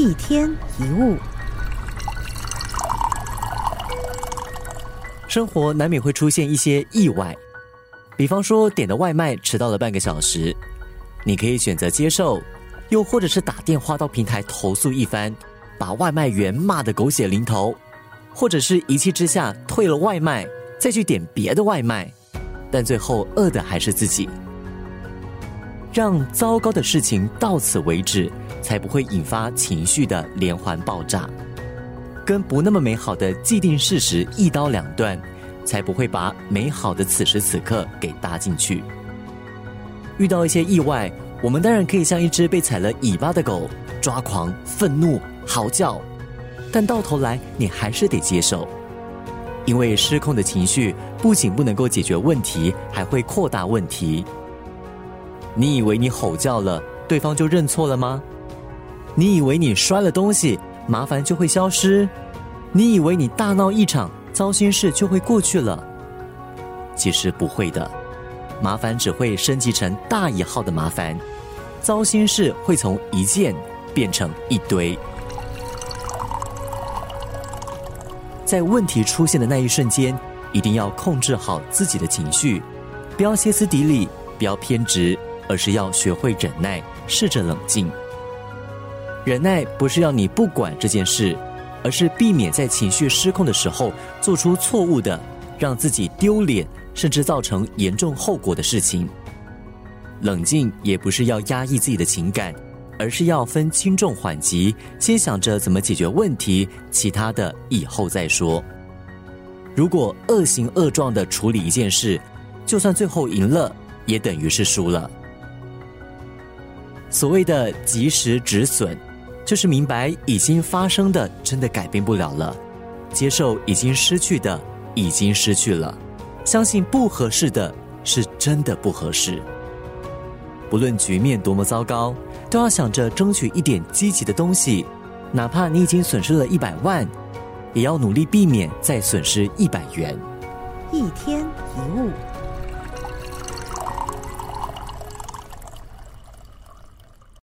一天一物，生活难免会出现一些意外，比方说点的外卖迟到了半个小时，你可以选择接受，又或者是打电话到平台投诉一番，把外卖员骂得狗血淋头，或者是一气之下退了外卖，再去点别的外卖，但最后饿的还是自己。让糟糕的事情到此为止，才不会引发情绪的连环爆炸；跟不那么美好的既定事实一刀两断，才不会把美好的此时此刻给搭进去。遇到一些意外，我们当然可以像一只被踩了尾巴的狗，抓狂、愤怒、嚎叫，但到头来你还是得接受，因为失控的情绪不仅不能够解决问题，还会扩大问题。你以为你吼叫了，对方就认错了吗？你以为你摔了东西，麻烦就会消失？你以为你大闹一场，糟心事就会过去了？其实不会的，麻烦只会升级成大一号的麻烦，糟心事会从一件变成一堆。在问题出现的那一瞬间，一定要控制好自己的情绪，不要歇斯底里，不要偏执。而是要学会忍耐，试着冷静。忍耐不是要你不管这件事，而是避免在情绪失控的时候做出错误的、让自己丢脸甚至造成严重后果的事情。冷静也不是要压抑自己的情感，而是要分轻重缓急，先想着怎么解决问题，其他的以后再说。如果恶行恶状的处理一件事，就算最后赢了，也等于是输了。所谓的及时止损，就是明白已经发生的真的改变不了了，接受已经失去的已经失去了，相信不合适的是真的不合适。不论局面多么糟糕，都要想着争取一点积极的东西，哪怕你已经损失了一百万，也要努力避免再损失一百元。一天一物。